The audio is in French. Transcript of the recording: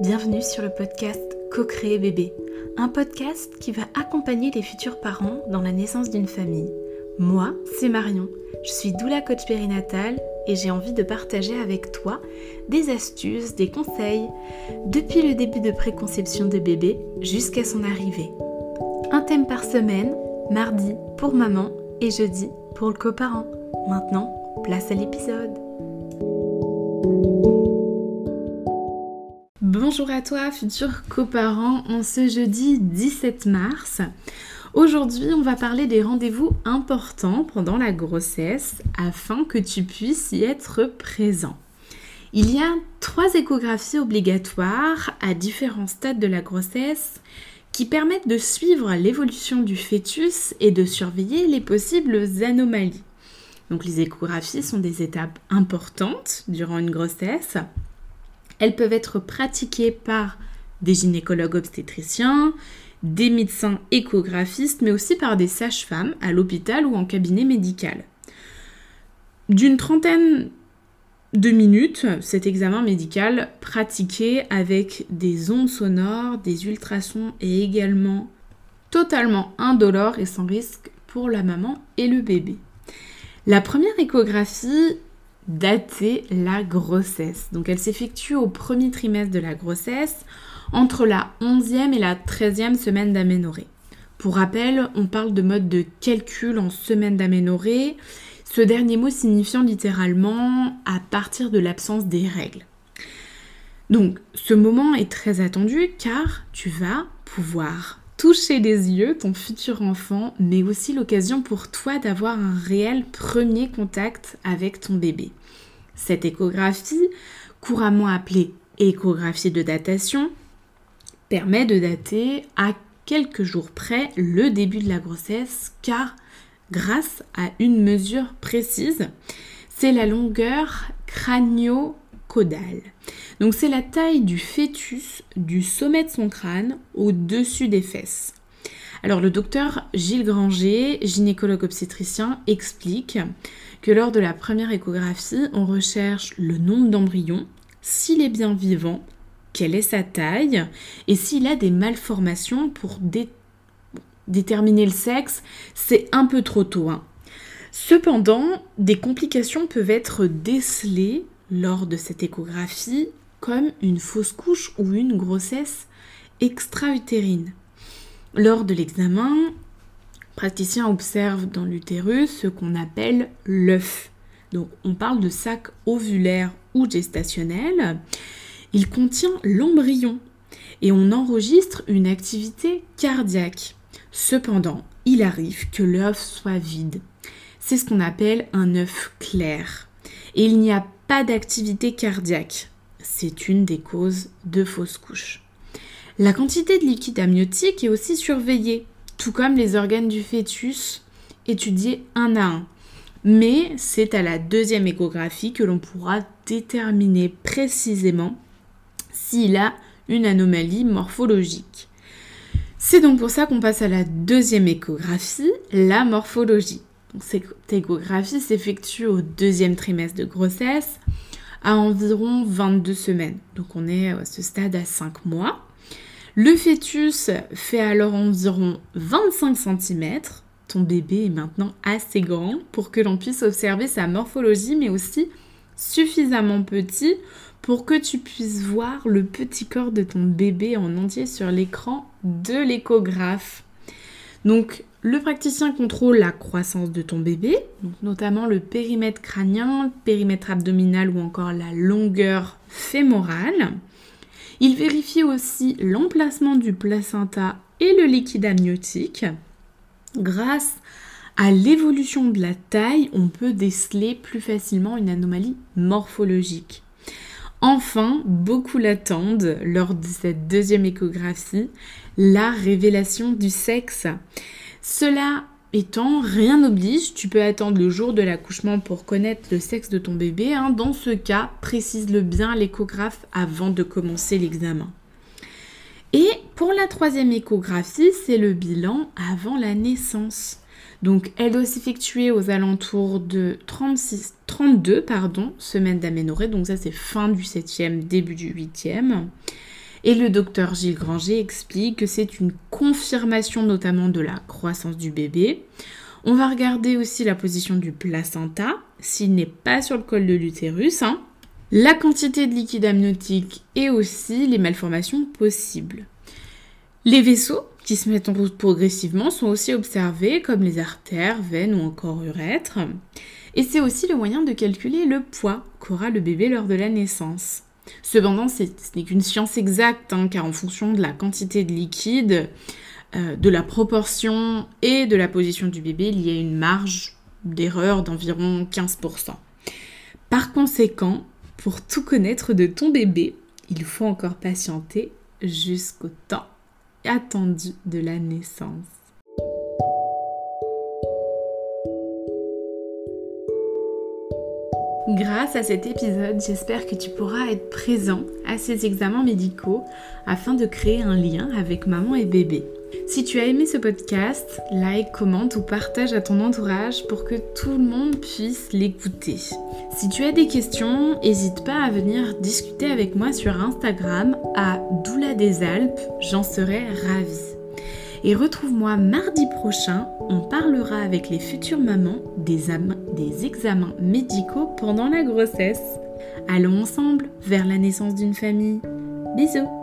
Bienvenue sur le podcast Co-créer bébé, un podcast qui va accompagner les futurs parents dans la naissance d'une famille. Moi, c'est Marion, je suis doula coach périnatale et j'ai envie de partager avec toi des astuces, des conseils, depuis le début de préconception de bébé jusqu'à son arrivée. Un thème par semaine, mardi pour maman et jeudi pour le coparent. Maintenant, place à l'épisode. Bonjour à toi, futurs coparents, en ce jeudi 17 mars. Aujourd'hui, on va parler des rendez-vous importants pendant la grossesse afin que tu puisses y être présent. Il y a trois échographies obligatoires à différents stades de la grossesse qui permettent de suivre l'évolution du fœtus et de surveiller les possibles anomalies. Donc les échographies sont des étapes importantes durant une grossesse. Elles peuvent être pratiquées par des gynécologues obstétriciens, des médecins échographistes, mais aussi par des sages-femmes à l'hôpital ou en cabinet médical. D'une trentaine de minutes, cet examen médical pratiqué avec des ondes sonores, des ultrasons et également totalement indolore et sans risque pour la maman et le bébé. La première échographie datait la grossesse. Donc elle s'effectue au premier trimestre de la grossesse entre la 11e et la 13e semaine d'aménorrhée. Pour rappel, on parle de mode de calcul en semaine d'aménorrhée, ce dernier mot signifiant littéralement à partir de l'absence des règles. Donc ce moment est très attendu car tu vas pouvoir toucher des yeux ton futur enfant, mais aussi l'occasion pour toi d'avoir un réel premier contact avec ton bébé. Cette échographie, couramment appelée échographie de datation, permet de dater à quelques jours près le début de la grossesse car grâce à une mesure précise, c'est la longueur crânio-caudale. Donc c'est la taille du fœtus du sommet de son crâne au-dessus des fesses. Alors le docteur Gilles Granger, gynécologue obstétricien, explique que lors de la première échographie, on recherche le nombre d'embryons, s'il est bien vivant, quelle est sa taille et s'il a des malformations pour déterminer le sexe, c'est un peu trop tôt. Hein. Cependant, des complications peuvent être décelées lors de cette échographie comme une fausse couche ou une grossesse extra-utérine. Lors de l'examen, le praticien observe dans l'utérus ce qu'on appelle l'œuf. Donc on parle de sac ovulaire ou gestationnel il contient l'embryon et on enregistre une activité cardiaque. Cependant, il arrive que l'œuf soit vide. C'est ce qu'on appelle un œuf clair. Et il n'y a pas d'activité cardiaque. C'est une des causes de fausse couche. La quantité de liquide amniotique est aussi surveillée, tout comme les organes du fœtus étudiés un à un. Mais c'est à la deuxième échographie que l'on pourra déterminer précisément s'il a une anomalie morphologique. C'est donc pour ça qu'on passe à la deuxième échographie, la morphologie. cette échographie s'effectue au deuxième trimestre de grossesse à environ 22 semaines. Donc on est à ce stade à 5 mois. Le fœtus fait alors environ 25 cm. Ton bébé est maintenant assez grand pour que l'on puisse observer sa morphologie, mais aussi suffisamment petit pour que tu puisses voir le petit corps de ton bébé en entier sur l'écran de l'échographe. Donc le praticien contrôle la croissance de ton bébé, notamment le périmètre crânien, le périmètre abdominal ou encore la longueur fémorale. Il vérifie aussi l'emplacement du placenta et le liquide amniotique. Grâce à l'évolution de la taille, on peut déceler plus facilement une anomalie morphologique. Enfin, beaucoup l'attendent lors de cette deuxième échographie, la révélation du sexe. Cela étant, rien n'oblige, tu peux attendre le jour de l'accouchement pour connaître le sexe de ton bébé. Hein. Dans ce cas, précise-le bien l'échographe avant de commencer l'examen. Et pour la troisième échographie, c'est le bilan avant la naissance. Donc elle doit s'effectuer aux alentours de 36, 32 pardon, semaines d'aménorrhée. Donc ça c'est fin du 7e, début du 8e. Et le docteur Gilles Granger explique que c'est une confirmation notamment de la croissance du bébé. On va regarder aussi la position du placenta, s'il n'est pas sur le col de l'utérus, hein. la quantité de liquide amniotique et aussi les malformations possibles. Les vaisseaux, qui se mettent en route progressivement, sont aussi observés, comme les artères, veines ou encore urètres. Et c'est aussi le moyen de calculer le poids qu'aura le bébé lors de la naissance. Cependant, ce n'est qu'une science exacte, hein, car en fonction de la quantité de liquide, euh, de la proportion et de la position du bébé, il y a une marge d'erreur d'environ 15%. Par conséquent, pour tout connaître de ton bébé, il faut encore patienter jusqu'au temps attendu de la naissance. Grâce à cet épisode, j'espère que tu pourras être présent à ces examens médicaux afin de créer un lien avec maman et bébé. Si tu as aimé ce podcast, like, commente ou partage à ton entourage pour que tout le monde puisse l'écouter. Si tu as des questions, n'hésite pas à venir discuter avec moi sur Instagram à Doula des Alpes, j'en serai ravie. Et retrouve-moi mardi prochain, on parlera avec les futures mamans des, des examens médicaux pendant la grossesse. Allons ensemble vers la naissance d'une famille. Bisous